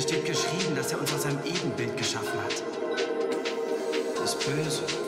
steht geschrieben, dass er uns aus seinem Ebenbild geschaffen hat. Das Böse.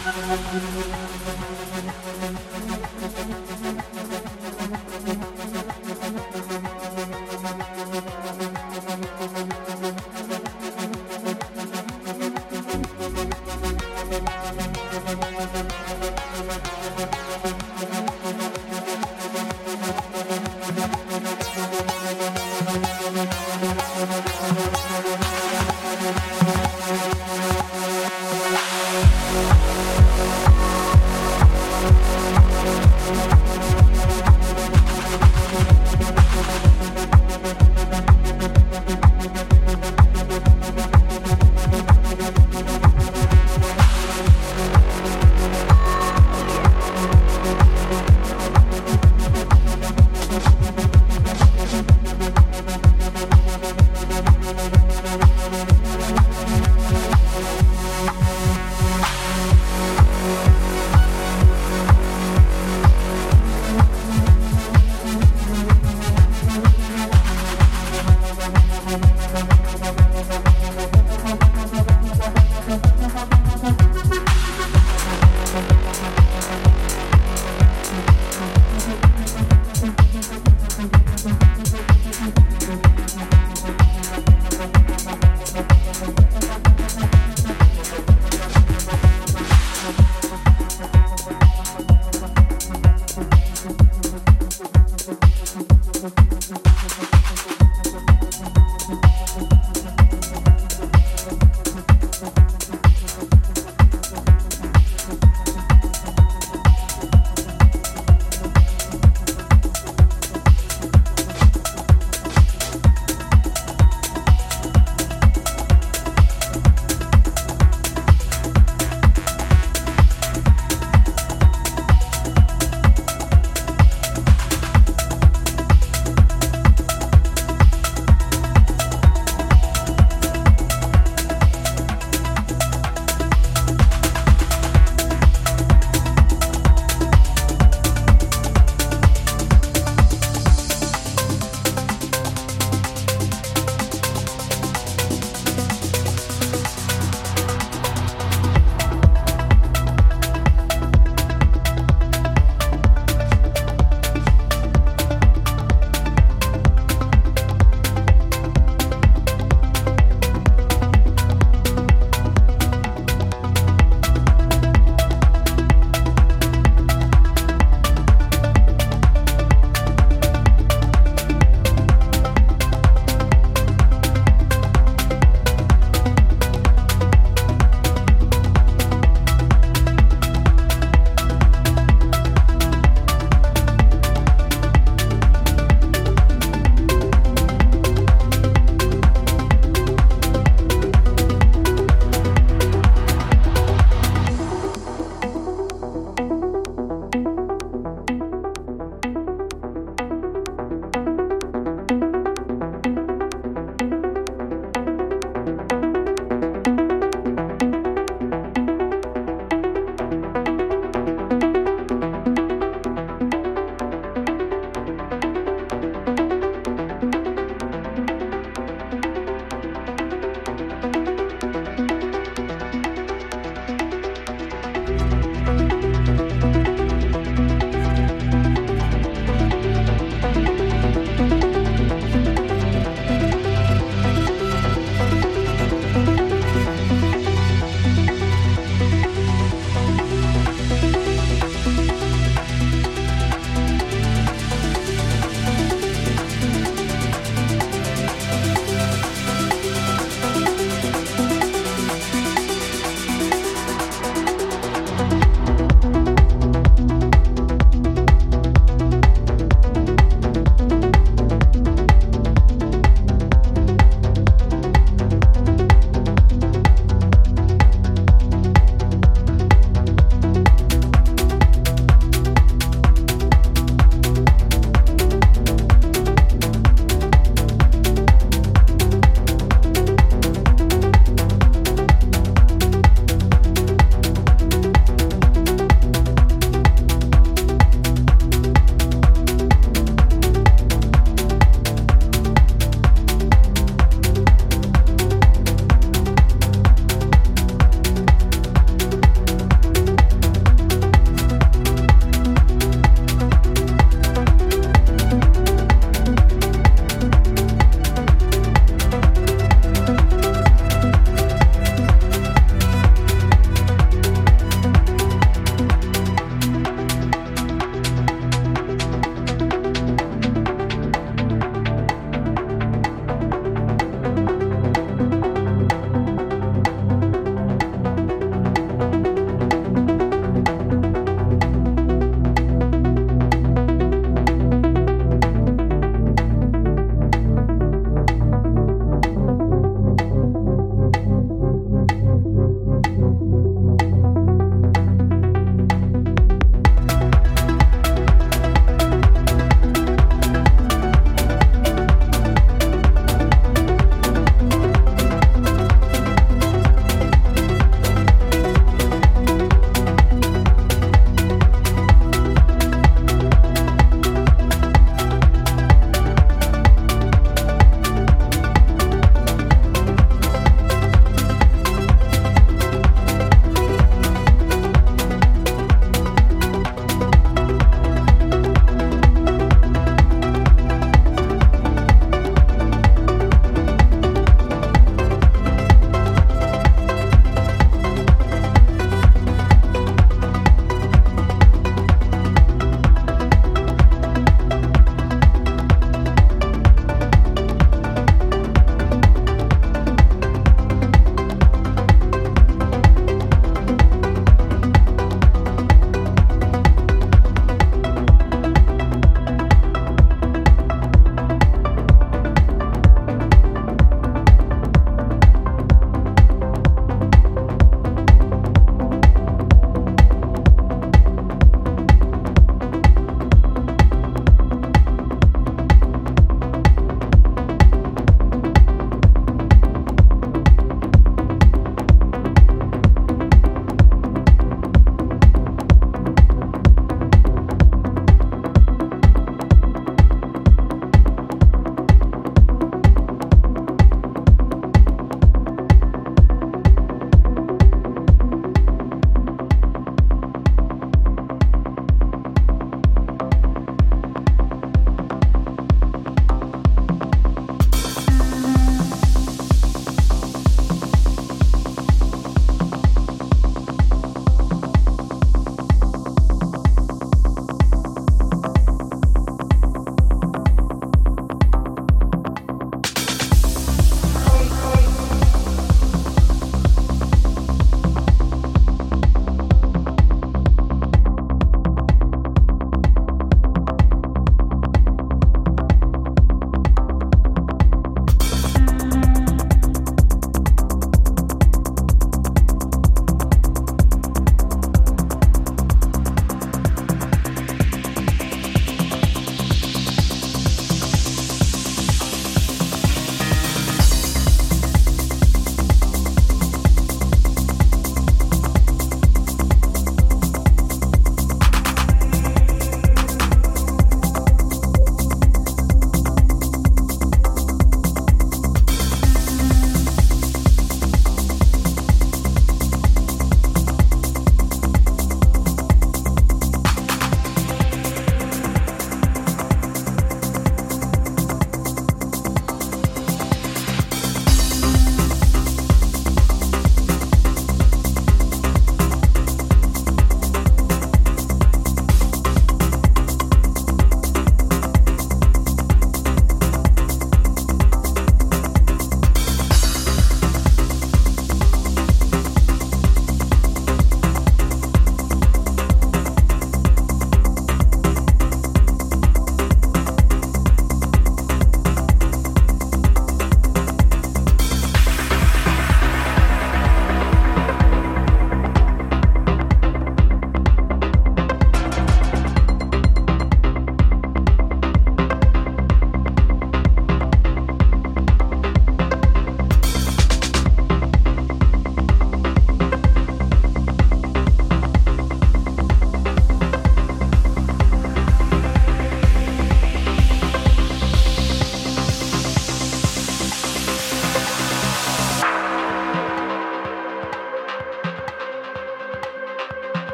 Thank you.